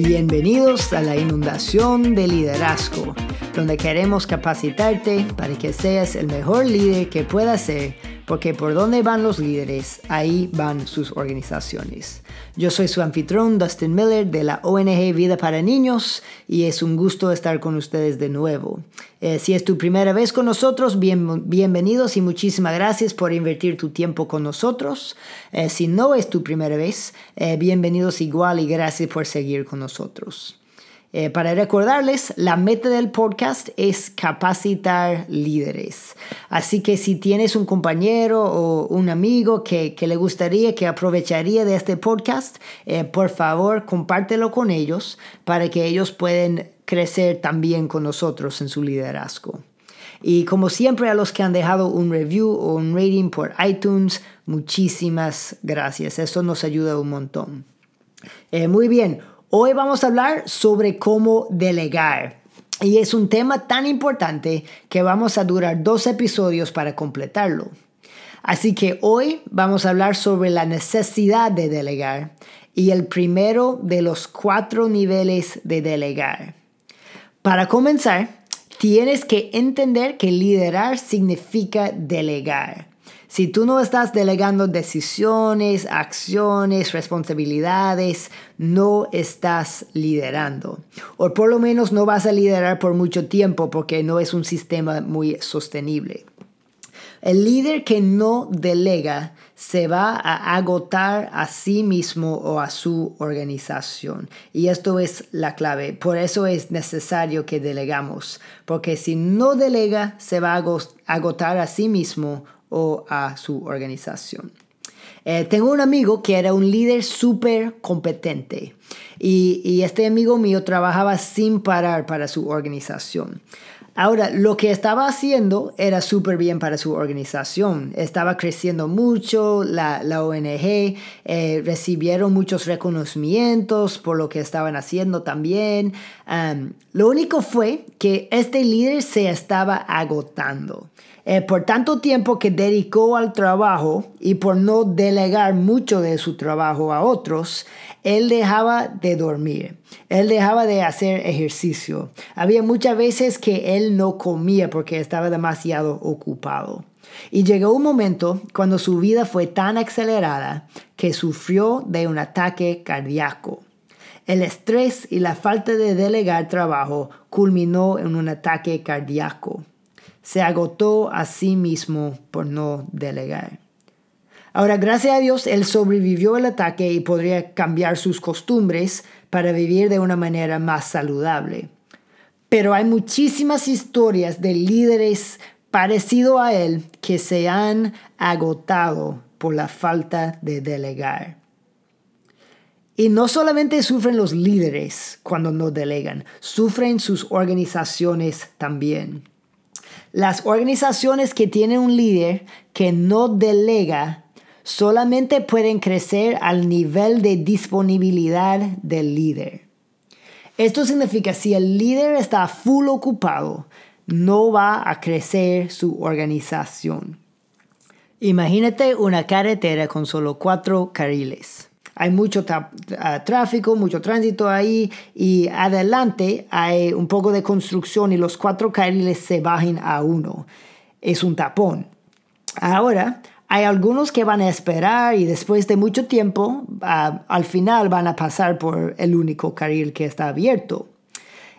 Bienvenidos a la inundación de liderazgo, donde queremos capacitarte para que seas el mejor líder que puedas ser porque por donde van los líderes, ahí van sus organizaciones. Yo soy su anfitrión Dustin Miller de la ONG Vida para Niños y es un gusto estar con ustedes de nuevo. Eh, si es tu primera vez con nosotros, bienvenidos y muchísimas gracias por invertir tu tiempo con nosotros. Eh, si no es tu primera vez, eh, bienvenidos igual y gracias por seguir con nosotros. Eh, para recordarles, la meta del podcast es capacitar líderes. Así que si tienes un compañero o un amigo que, le gustaría, que aprovecharía de este podcast, eh, por favor compártelo con ellos para que ellos puedan crecer también con nosotros en su liderazgo. Y como siempre a los que han dejado un review o un rating por iTunes, muchísimas gracias. Eso nos ayuda un montón. Eh, muy bien. Hoy vamos a hablar sobre cómo delegar. Y es un tema tan importante que vamos a durar dos episodios para completarlo. Así que hoy vamos a hablar sobre la necesidad de delegar y el primero de los cuatro niveles de delegar. Para comenzar, tienes que entender que liderar significa delegar. Si tú no estás delegando decisiones, acciones, responsabilidades, no estás liderando. O por lo menos no vas a liderar por mucho tiempo porque no es un sistema muy sostenible. El líder que no delega se va a agotar a sí mismo o a su organización. Y esto es la clave. Por eso es necesario que delegamos. Porque si no delega, se va a agotar a sí mismo o a su organización. Eh, tengo un amigo que era un líder súper competente y, y, este amigo mío trabajaba sin parar para su organización. Ahora, lo que estaba haciendo era súper bien para su organización. Estaba creciendo mucho, la, la ONG eh, recibieron muchos reconocimientos por lo que estaban haciendo también. lo único fue que este líder se estaba agotando. Eh, por tanto tiempo que dedicó al trabajo y por no delegar mucho de su trabajo a otros, él dejaba de dormir, él dejaba de hacer ejercicio. Había muchas veces que él no comía porque estaba demasiado ocupado. Y llegó un momento cuando su vida fue tan acelerada que sufrió de un ataque cardíaco. El estrés y la falta de delegar trabajo culminó en un ataque cardíaco se agotó a sí mismo por no delegar. Ahora, gracias a Dios, él sobrevivió al ataque y podría cambiar sus costumbres para vivir de una manera más saludable. Pero hay muchísimas historias de líderes parecidos a él que se han agotado por la falta de delegar. Y no solamente sufren los líderes cuando no delegan, sufren sus organizaciones también. Las organizaciones que tienen un líder que no delega solamente pueden crecer al nivel de disponibilidad del líder. Esto significa si el líder está full ocupado, no va a crecer su organización. Imagínate una carretera con solo cuatro carriles hay mucho ah, tráfico, mucho tránsito ahí y adelante hay un poco de construcción y los cuatro carriles se bajan a uno. Es un tapón. Ahora, hay algunos que van a esperar y después de mucho tiempo, ah, al final van a pasar por el único carril que está abierto.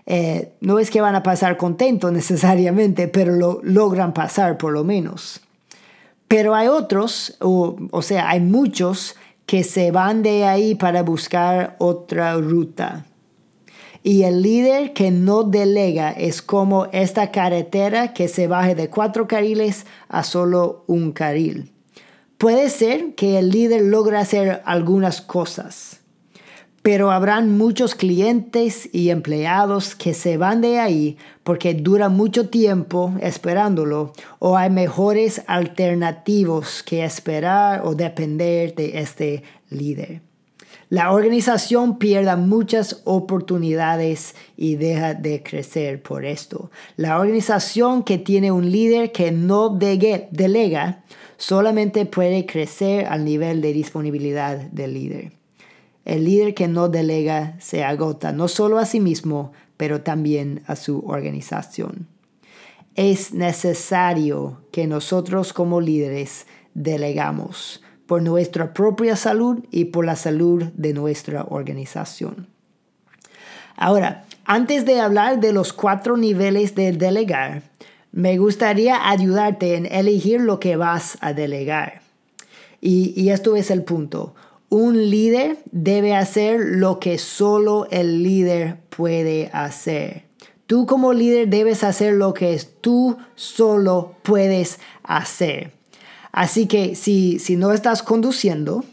Eh, no es que van a pasar contentos necesariamente, pero lo logran pasar por lo menos. Pero hay otros, o, o sea, hay muchos que se van de ahí para buscar otra ruta. Y el líder que no delega es como esta carretera que se baje de cuatro carriles a solo un carril. Puede ser que el líder logre hacer algunas cosas, pero habrán muchos clientes y empleados que se van de ahí porque dura mucho tiempo esperándolo o hay mejores alternativos que esperar o depender de este líder. La organización pierde muchas oportunidades y deja de crecer por esto. La organización que tiene un líder que no delega solamente puede crecer al nivel de disponibilidad del líder. El líder que no delega se agota no solo a sí mismo, pero también a su organización. Es necesario que nosotros como líderes delegamos por nuestra propia salud y por la salud de nuestra organización. Ahora, antes de hablar de los cuatro niveles de delegar, me gustaría ayudarte en elegir lo que vas a delegar. Y, esto es el punto. Un líder debe hacer lo que solo el líder puede hacer. Tú como líder debes hacer lo que tú solo puedes hacer. Así que si, si no estás conduciendo,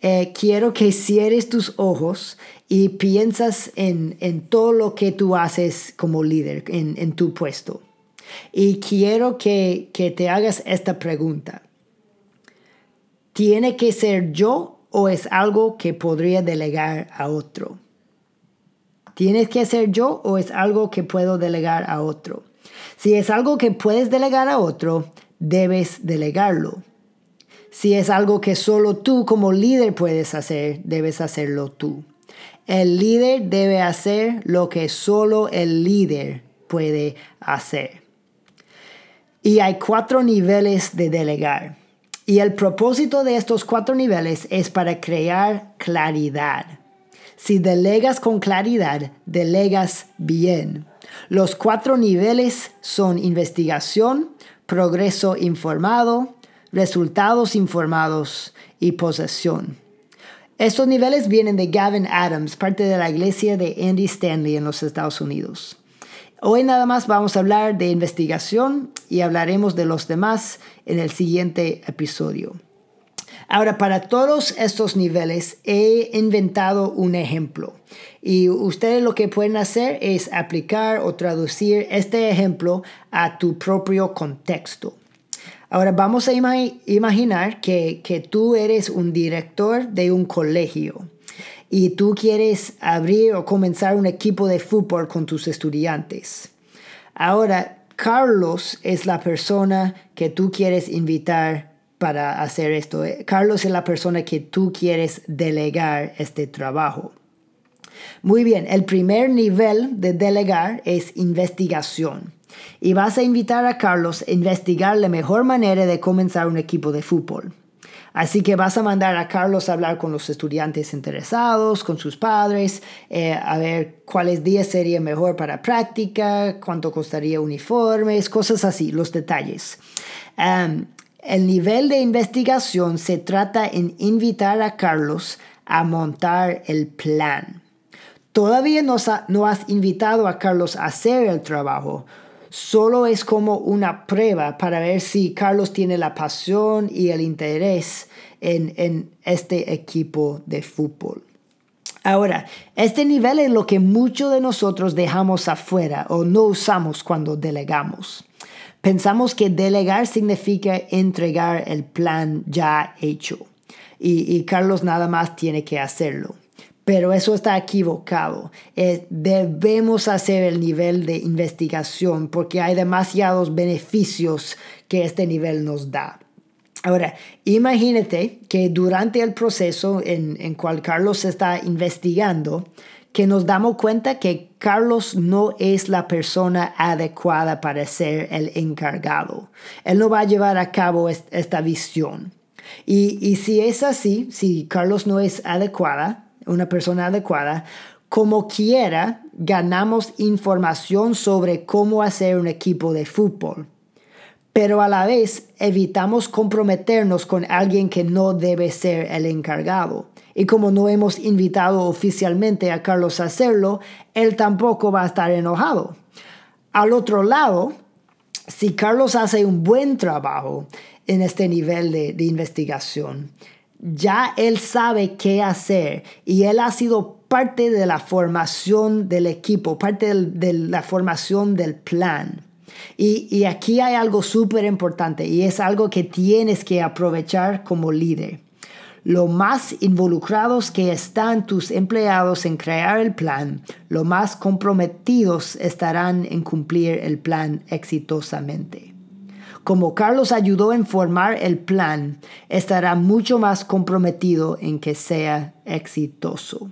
eh, quiero que cierres tus ojos y piensas en, todo lo que tú haces como líder en, en tu puesto. Y quiero que, que te hagas esta pregunta. ¿Tiene que ser yo o es algo que podría delegar a otro? ¿Tienes que ser yo o es algo que puedo delegar a otro? Si es algo que puedes delegar a otro, debes delegarlo. Si es algo que solo tú como líder puedes hacer, debes hacerlo tú. El líder debe hacer lo que solo el líder puede hacer. Y hay cuatro niveles de delegar. Y el propósito de estos cuatro niveles es para crear claridad. Si delegas con claridad, delegas bien. Los cuatro niveles son investigación, progreso informado, resultados informados y posesión. Estos niveles vienen de Gavin Adams, parte de la iglesia de Andy Stanley en los Estados Unidos. Hoy nada más vamos a hablar de investigación y hablaremos de los demás en el siguiente episodio. Ahora, para todos estos niveles he inventado un ejemplo y ustedes lo que pueden hacer es aplicar o traducir este ejemplo a tu propio contexto. Ahora vamos a imaginar que, que tú eres un director de un colegio y tú quieres abrir o comenzar un equipo de fútbol con tus estudiantes. Ahora, Carlos es la persona que tú quieres invitar para hacer esto. Carlos es la persona que tú quieres delegar este trabajo. Muy bien, el primer nivel de delegar es investigación. Y vas a invitar a Carlos a investigar la mejor manera de comenzar un equipo de fútbol. Así que vas a mandar a Carlos a hablar con los estudiantes interesados, con sus padres, eh, a ver cuáles días sería mejor para práctica, cuánto costaría uniformes, cosas así, los detalles. el nivel de investigación se trata en invitar a Carlos a montar el plan. Todavía no, no has invitado a Carlos a hacer el trabajo, solo es como una prueba para ver si Carlos tiene la pasión y el interés en, este equipo de fútbol. Ahora, este nivel es lo que muchos de nosotros dejamos afuera o no usamos cuando delegamos. Pensamos que delegar significa entregar el plan ya hecho y Carlos nada más tiene que hacerlo pero eso está equivocado. Eh, debemos hacer el nivel de investigación porque hay demasiados beneficios que este nivel nos da. Ahora, imagínate que durante el proceso en, en cual Carlos está investigando, que nos damos cuenta que Carlos no es la persona adecuada para ser el encargado. Él no va a llevar a cabo esta visión. Y, y si es así, si Carlos no es adecuada, una persona adecuada, como quiera, ganamos información sobre cómo hacer un equipo de fútbol. Pero a la vez evitamos comprometernos con alguien que no debe ser el encargado. Y como no hemos invitado oficialmente a Carlos a hacerlo, él tampoco va a estar enojado. Al otro lado, si Carlos hace un buen trabajo en este nivel de, de investigación, ya él sabe qué hacer y él ha sido parte de la formación del equipo, parte de la formación del plan. Y, y aquí hay algo súper importante y es algo que tienes que aprovechar como líder. Lo más involucrados que están tus empleados en crear el plan, lo más comprometidos estarán en cumplir el plan exitosamente. Como Carlos ayudó en formar el plan, estará mucho más comprometido en que sea exitoso.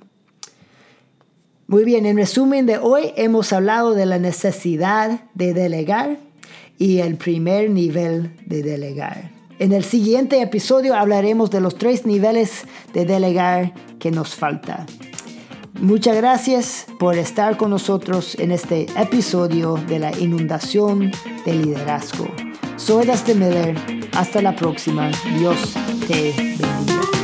Muy bien, en resumen de hoy hemos hablado de la necesidad de delegar y el primer nivel de delegar. En el siguiente episodio hablaremos de los tres niveles de delegar que nos falta. Muchas gracias por estar con nosotros en este episodio de la inundación de liderazgo. Soy. Hasta la próxima. Dios te bendiga.